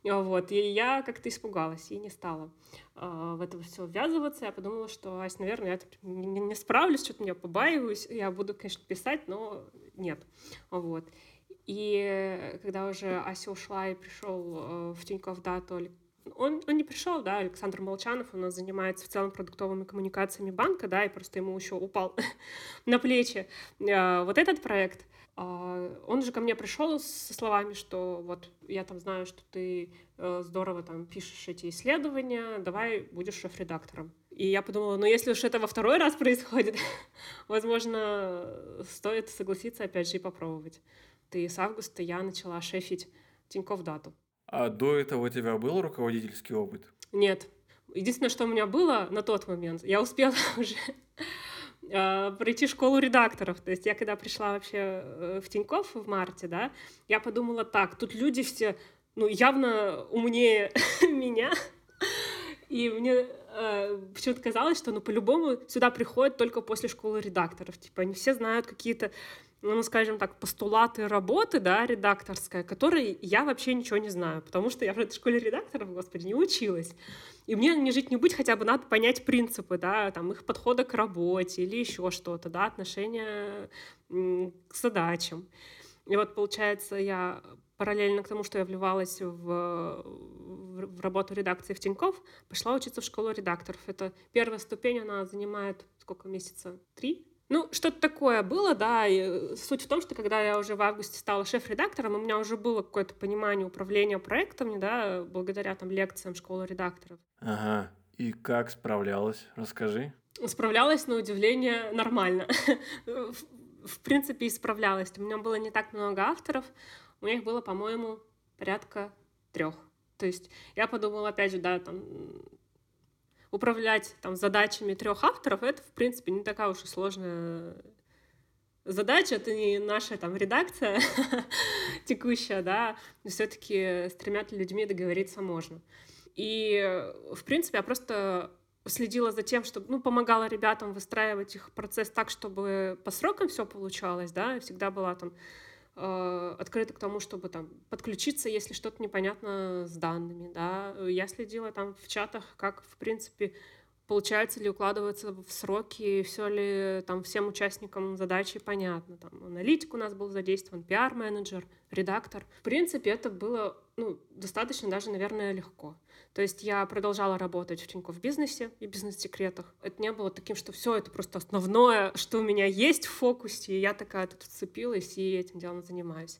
Вот, и я как-то испугалась и не стала э, в это все ввязываться. Я подумала, что, Ась, наверное, я тут не, не справлюсь, что-то меня побаиваюсь. Я буду, конечно, писать, но нет. Вот. И когда уже Ася ушла и пришел э, в Тинькофф Дату, он, он не пришел, да, Александр Молчанов, у нас занимается в целом продуктовыми коммуникациями банка, да, и просто ему еще упал на плечи э, вот этот проект. А, он же ко мне пришел со словами, что вот я там знаю, что ты э, здорово там пишешь эти исследования, давай будешь шеф-редактором. И я подумала, ну если уж это во второй раз происходит, возможно, стоит согласиться опять же и попробовать и с августа я начала шефить Тинькофф Дату. А до этого у тебя был руководительский опыт? Нет. Единственное, что у меня было на тот момент, я успела уже а, пройти школу редакторов. То есть я когда пришла вообще э, в Тинькофф в марте, да, я подумала так, тут люди все, ну, явно умнее меня, и мне э, почему-то казалось, что, ну, по-любому сюда приходят только после школы редакторов. Типа, они все знают какие-то ну, скажем так, постулаты работы, да, редакторская, которые я вообще ничего не знаю, потому что я в этой школе редакторов, господи, не училась. И мне не жить, не быть, хотя бы надо понять принципы, да, там, их подхода к работе или еще что-то, да, отношения к задачам. И вот, получается, я параллельно к тому, что я вливалась в, в работу редакции в Тинькофф, пошла учиться в школу редакторов. Это первая ступень, она занимает сколько месяца? Три? Ну, что-то такое было, да. И суть в том, что когда я уже в августе стала шеф-редактором, у меня уже было какое-то понимание управления проектами, да, благодаря там лекциям школы редакторов. Ага. И как справлялась? Расскажи. Справлялась, на удивление, нормально. в принципе, и справлялась. У меня было не так много авторов. У них было, по-моему, порядка трех. То есть я подумала, опять же, да, там управлять там задачами трех авторов, это, в принципе, не такая уж и сложная задача, это не наша там редакция текущая, да, но все-таки с тремя людьми договориться можно. И, в принципе, я просто следила за тем, чтобы, ну, помогала ребятам выстраивать их процесс так, чтобы по срокам все получалось, да, всегда была там э, открыта к тому, чтобы там подключиться, если что-то непонятно с данными, да. Я следила там в чатах, как, в принципе, получается ли укладываться в сроки, все ли там всем участникам задачи понятно. Там аналитик у нас был задействован, пиар-менеджер, редактор. В принципе, это было ну, достаточно даже, наверное, легко. То есть я продолжала работать в Тинькофф бизнесе и бизнес-секретах. Это не было таким, что все это просто основное, что у меня есть в фокусе, и я такая тут вцепилась и этим делом занимаюсь.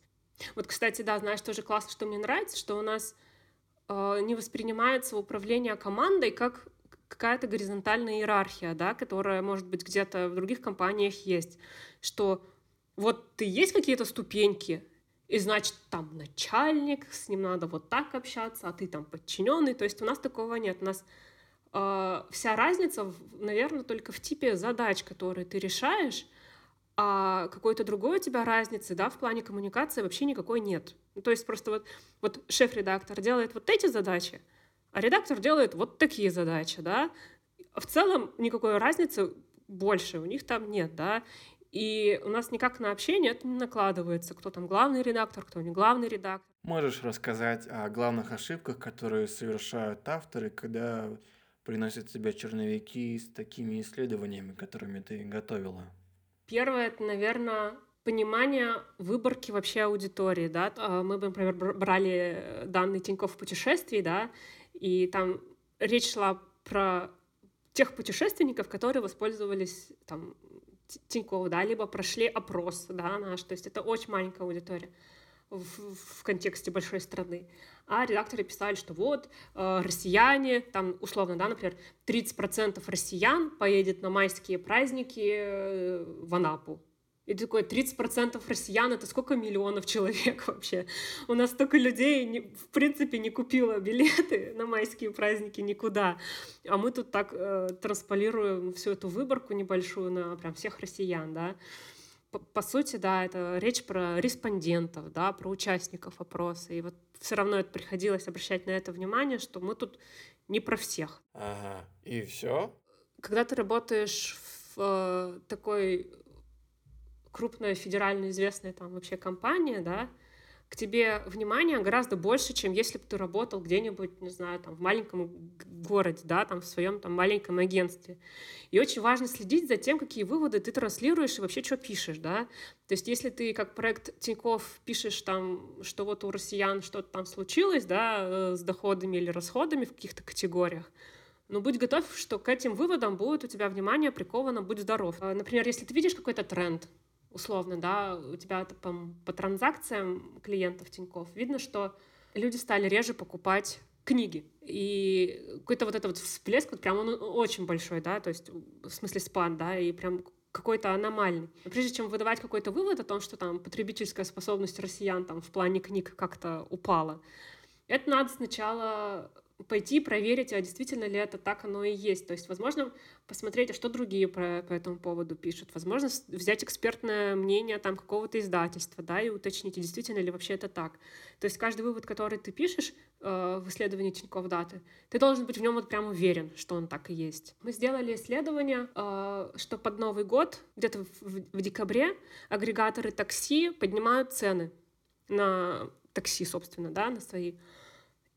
Вот, кстати, да, знаешь, тоже классно, что мне нравится, что у нас э, не воспринимается управление командой как какая-то горизонтальная иерархия, да, которая, может быть, где-то в других компаниях есть, что вот ты есть какие-то ступеньки, и значит, там начальник, с ним надо вот так общаться, а ты там подчиненный. То есть у нас такого нет. У нас э, вся разница, наверное, только в типе задач, которые ты решаешь, а какой-то другой у тебя разницы, да, в плане коммуникации вообще никакой нет. Ну, то есть просто вот, вот шеф-редактор делает вот эти задачи, а редактор делает вот такие задачи, да. В целом никакой разницы больше у них там нет, да. И у нас никак на общение это не накладывается, кто там главный редактор, кто не главный редактор. Можешь рассказать о главных ошибках, которые совершают авторы, когда приносят тебе черновики с такими исследованиями, которыми ты готовила? Первое, это, наверное, понимание выборки вообще аудитории, да. А, мы, например, брали данные Тинькофф путешествий, да, и там речь шла про тех путешественников, которые воспользовались там Тинькофф, да, либо прошли опрос, да, наш, то есть это очень маленькая аудитория в, в контексте большой страны. А редакторы писали, что вот э, россияне, там условно, да, например, 30% россиян поедет на майские праздники э, в Анапу, и такой, 30% россиян — это сколько миллионов человек вообще? У нас столько людей, не, в принципе, не купило билеты на майские праздники никуда. А мы тут так э, трансполируем всю эту выборку небольшую на прям всех россиян, да. По, по сути, да, это речь про респондентов, да, про участников опроса. И вот все равно это приходилось обращать на это внимание, что мы тут не про всех. Ага, и все? Когда ты работаешь в э, такой крупная федерально известная там вообще компания, да, к тебе внимание гораздо больше, чем если бы ты работал где-нибудь, не знаю, там, в маленьком городе, да, там, в своем там маленьком агентстве. И очень важно следить за тем, какие выводы ты транслируешь и вообще что пишешь, да. То есть если ты как проект Тиньков пишешь там, что вот у россиян что-то там случилось, да, э, с доходами или расходами в каких-то категориях, но будь готов, что к этим выводам будет у тебя внимание приковано, будь здоров. А, например, если ты видишь какой-то тренд, условно, да, у тебя по, по транзакциям клиентов Тиньков видно, что люди стали реже покупать книги. И какой-то вот этот вот всплеск, вот прям он очень большой, да, то есть в смысле спад, да, и прям какой-то аномальный. Прежде чем выдавать какой-то вывод о том, что там потребительская способность россиян там в плане книг как-то упала, это надо сначала пойти проверить, а действительно ли это так оно и есть. То есть, возможно, посмотреть, а что другие про, по этому поводу пишут. Возможно, взять экспертное мнение там какого-то издательства, да, и уточнить, действительно ли вообще это так. То есть каждый вывод, который ты пишешь э, в исследовании Тинькофф Даты, ты должен быть в нем вот прям уверен, что он так и есть. Мы сделали исследование, э, что под Новый год, где-то в, в декабре, агрегаторы такси поднимают цены на такси, собственно, да, на свои.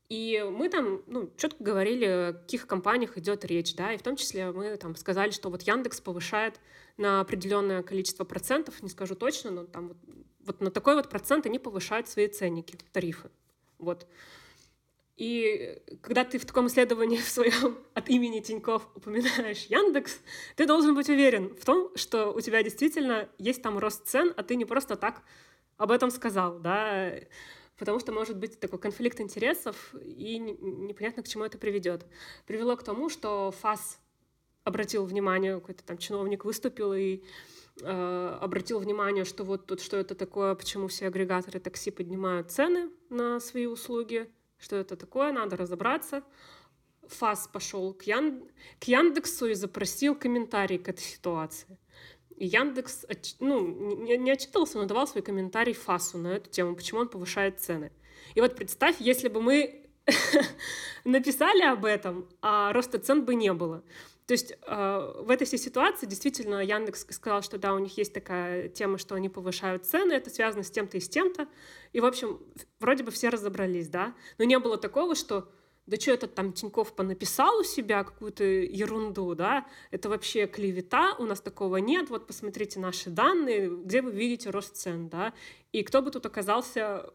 И мы там, ну, четко говорили, о каких компаниях идет речь, да, и в том числе мы там сказали, что вот Яндекс повышает на определенное количество процентов, не скажу точно, но там вот, вот на такой вот процент они повышают свои ценники, тарифы, вот. И когда ты в таком исследовании в своем от имени Тиньков упоминаешь Яндекс, ты должен быть уверен в том, что у тебя действительно есть там рост цен, а ты не просто так об этом сказал, да, потому что может быть такой конфликт интересов, и непонятно, к чему это приведет. Привело к тому, что ФАС обратил внимание, какой-то там чиновник выступил и э, обратил внимание, что вот тут что это такое, почему все агрегаторы такси поднимают цены на свои услуги, что это такое, надо разобраться. ФАС пошел к, Ян... к Яндексу и запросил комментарий к этой ситуации. Яндекс ну, не, не отчитывался, но давал свой комментарий ФАСу на эту тему, почему он повышает цены. И вот представь, если бы мы написали об этом, а роста цен бы не было. То есть э, в этой всей ситуации действительно Яндекс сказал, что да, у них есть такая тема, что они повышают цены, это связано с тем-то и с тем-то. И, в общем, вроде бы все разобрались, да. Но не было такого, что да что этот там Тиньков понаписал у себя какую-то ерунду, да, это вообще клевета, у нас такого нет, вот посмотрите наши данные, где вы видите рост цен, да, и кто бы тут оказался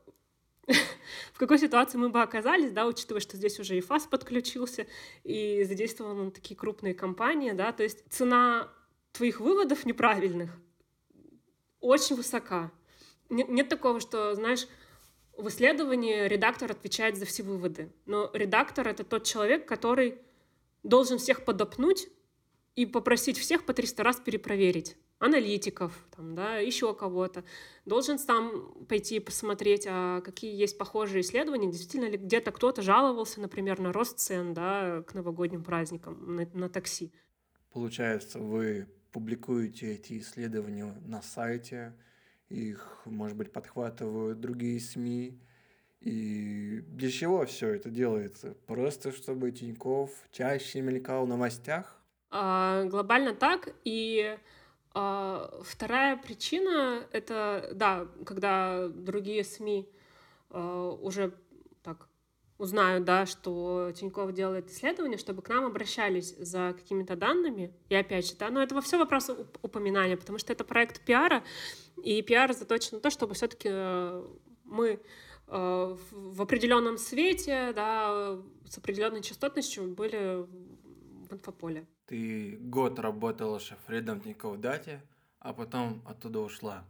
в какой ситуации мы бы оказались, да, учитывая, что здесь уже и ФАС подключился, и задействованы такие крупные компании, да, то есть цена твоих выводов неправильных очень высока. Нет, нет такого, что, знаешь, в исследовании редактор отвечает за все выводы, но редактор — это тот человек, который должен всех подопнуть и попросить всех по 300 раз перепроверить аналитиков, там, да, еще кого-то. Должен сам пойти посмотреть, а какие есть похожие исследования, действительно ли где-то кто-то жаловался, например, на рост цен да, к новогодним праздникам на, на такси. Получается, вы публикуете эти исследования на сайте, их, может быть, подхватывают другие СМИ. И для чего все это делается? Просто чтобы Тиньков чаще мелькал в новостях? А, глобально так. И а, вторая причина — это, да, когда другие СМИ а, уже узнают, да, что Тиньков делает исследование, чтобы к нам обращались за какими-то данными. И опять же, да, но это все вопрос упоминания, потому что это проект пиара, и пиар заточен на то, чтобы все-таки э, мы э, в определенном свете, да, с определенной частотностью были в инфополе. Ты год работала шеф-редом в Николдате, а потом оттуда ушла.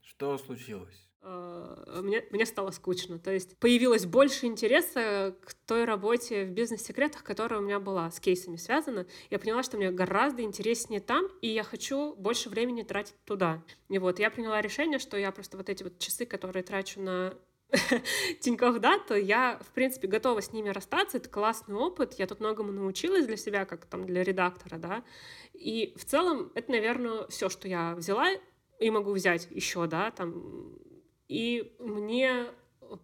Что случилось? Э, мне, мне стало скучно. То есть появилось больше интереса к той работе в бизнес-секретах, которая у меня была, с кейсами связана. Я поняла, что мне гораздо интереснее там, и я хочу больше времени тратить туда. И вот я приняла решение, что я просто вот эти вот часы, которые трачу на Тинькофф Дата, я, в принципе, готова с ними расстаться, это классный опыт, я тут многому научилась для себя, как там для редактора, да, и в целом это, наверное, все, что я взяла и могу взять еще, да, там, и мне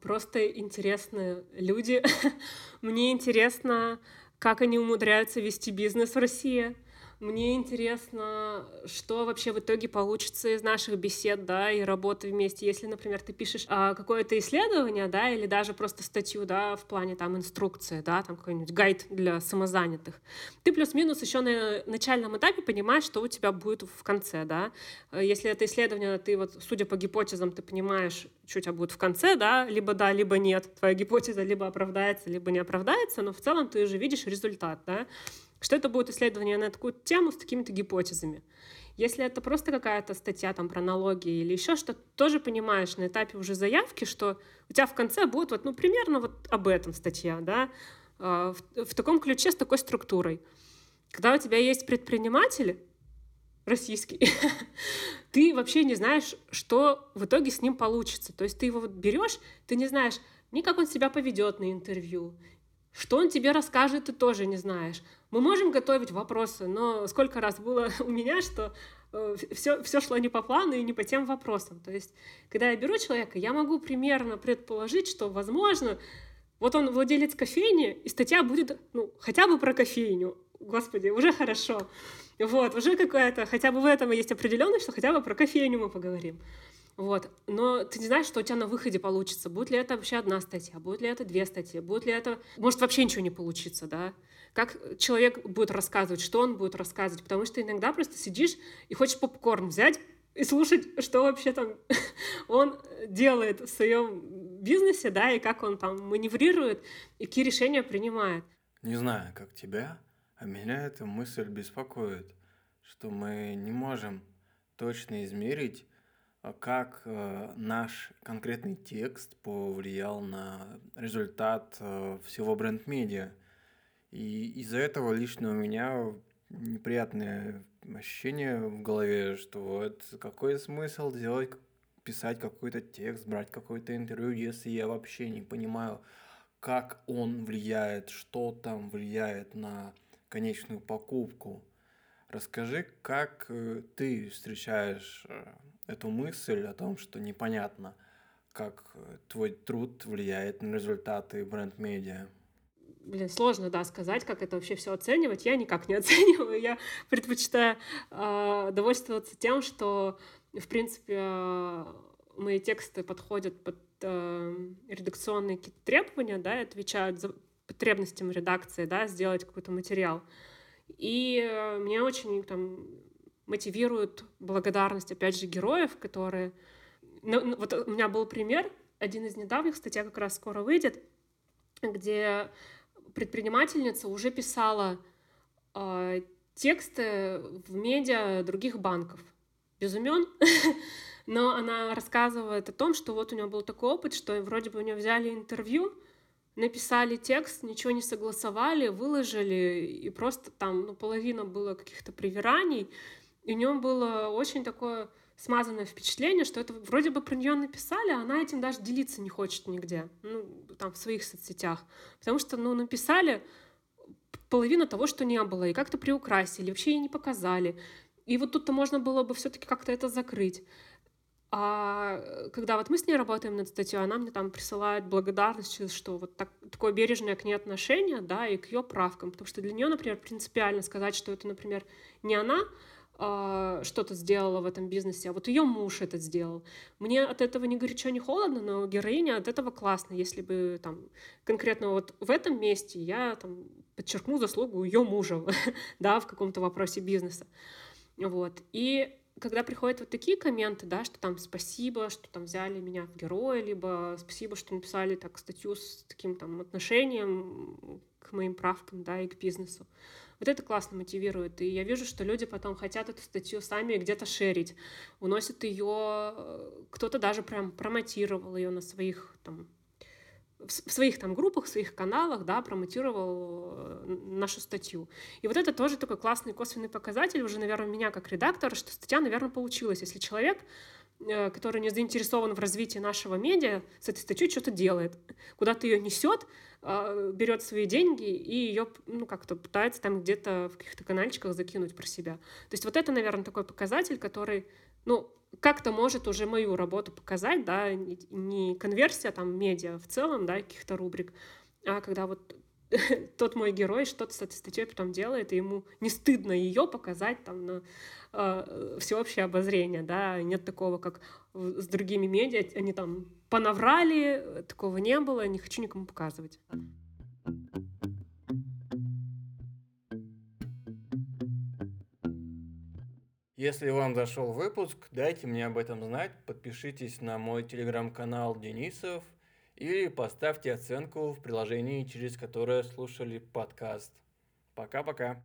просто интересны люди, мне интересно, как они умудряются вести бизнес в России, мне интересно, что вообще в итоге получится из наших бесед, да, и работы вместе. Если, например, ты пишешь а, какое-то исследование, да, или даже просто статью, да, в плане там инструкции, да, там какой-нибудь гайд для самозанятых, ты плюс-минус еще на начальном этапе понимаешь, что у тебя будет в конце, да. Если это исследование, ты вот, судя по гипотезам, ты понимаешь, что у тебя будет в конце, да, либо да, либо нет, твоя гипотеза либо оправдается, либо не оправдается, но в целом ты уже видишь результат, да что это будет исследование на такую тему с такими-то гипотезами. Если это просто какая-то статья там про налоги или еще что-то, тоже понимаешь на этапе уже заявки, что у тебя в конце будет вот, ну, примерно вот об этом статья, да, а, в, в таком ключе, с такой структурой. Когда у тебя есть предприниматель российский, ты вообще не знаешь, что в итоге с ним получится. То есть ты его вот берешь, ты не знаешь ни как он себя поведет на интервью, что он тебе расскажет, ты тоже не знаешь. Мы можем готовить вопросы, но сколько раз было у меня, что все, э, все шло не по плану и не по тем вопросам. То есть, когда я беру человека, я могу примерно предположить, что, возможно, вот он владелец кофейни, и статья будет, ну, хотя бы про кофейню. Господи, уже хорошо. Вот, уже какая-то, хотя бы в этом есть определенность, что хотя бы про кофейню мы поговорим. Вот. Но ты не знаешь, что у тебя на выходе получится. Будет ли это вообще одна статья, будет ли это две статьи, будет ли это... Может, вообще ничего не получится, да? Как человек будет рассказывать, что он будет рассказывать, потому что иногда просто сидишь и хочешь попкорн взять и слушать, что вообще там он делает в своем бизнесе, да, и как он там маневрирует, и какие решения принимает. Не знаю, как тебя, а меня эта мысль беспокоит, что мы не можем точно измерить как э, наш конкретный текст повлиял на результат э, всего бренд-медиа. И из-за этого лично у меня неприятное ощущение в голове, что вот какой смысл делать, писать какой-то текст, брать какое-то интервью, если я вообще не понимаю, как он влияет, что там влияет на конечную покупку. Расскажи, как э, ты встречаешь эту мысль о том, что непонятно, как э, твой труд влияет на результаты бренд-медиа. Блин, сложно, да, сказать, как это вообще все оценивать. Я никак не оцениваю. Я предпочитаю э, довольствоваться тем, что, в принципе, э, мои тексты подходят под э, редакционные какие-то требования, да, и отвечают за потребностям редакции, да, сделать какой-то материал. И э, меня очень там мотивирует благодарность, опять же, героев, которые... Ну, ну вот у меня был пример, один из недавних, статья как раз скоро выйдет, где предпринимательница уже писала э, тексты в медиа других банков. Без имен, но она рассказывает о том, что вот у нее был такой опыт, что вроде бы у нее взяли интервью, написали текст, ничего не согласовали, выложили, и просто там ну, половина было каких-то привираний, и у нее было очень такое смазанное впечатление, что это вроде бы про нее написали, а она этим даже делиться не хочет нигде, ну, там, в своих соцсетях. Потому что, ну, написали половину того, что не было, и как-то приукрасили, вообще ей не показали. И вот тут-то можно было бы все-таки как-то это закрыть. А когда вот мы с ней работаем над статьей, она мне там присылает благодарность, что вот так, такое бережное к ней отношение, да, и к ее правкам. Потому что для нее, например, принципиально сказать, что это, например, не она, что-то сделала в этом бизнесе, а вот ее муж это сделал. Мне от этого не горячо, не холодно, но героиня от этого классно, если бы там конкретно вот в этом месте я там подчеркну заслугу ее мужа, да, в каком-то вопросе бизнеса. Вот. И когда приходят вот такие комменты, да, что там спасибо, что там взяли меня в героя, либо спасибо, что написали так статью с таким там отношением к моим правкам, да, и к бизнесу. Вот это классно мотивирует. И я вижу, что люди потом хотят эту статью сами где-то шерить, уносят ее, кто-то даже прям промотировал ее на своих там в своих там группах, в своих каналах, да, промотировал э, нашу статью. И вот это тоже такой классный косвенный показатель уже, наверное, меня как редактора, что статья, наверное, получилась. Если человек Э, который не заинтересован в развитии нашего медиа, с этой статьей что-то делает. Куда-то ее несет, а, берет свои деньги и ее ну, как-то пытается там где-то в каких-то канальчиках закинуть про себя. То есть вот это, наверное, такой показатель, который, ну, как-то может уже мою работу показать, да, не конверсия там медиа в целом, да, каких-то рубрик, а когда вот тот мой герой что-то с этой статьей потом делает, и ему не стыдно ее показать там на э, всеобщее обозрение, да, нет такого, как с другими медиа, они там понаврали, такого не было, не хочу никому показывать. Если вам зашел выпуск, дайте мне об этом знать, подпишитесь на мой телеграм-канал Денисов или поставьте оценку в приложении, через которое слушали подкаст. Пока-пока.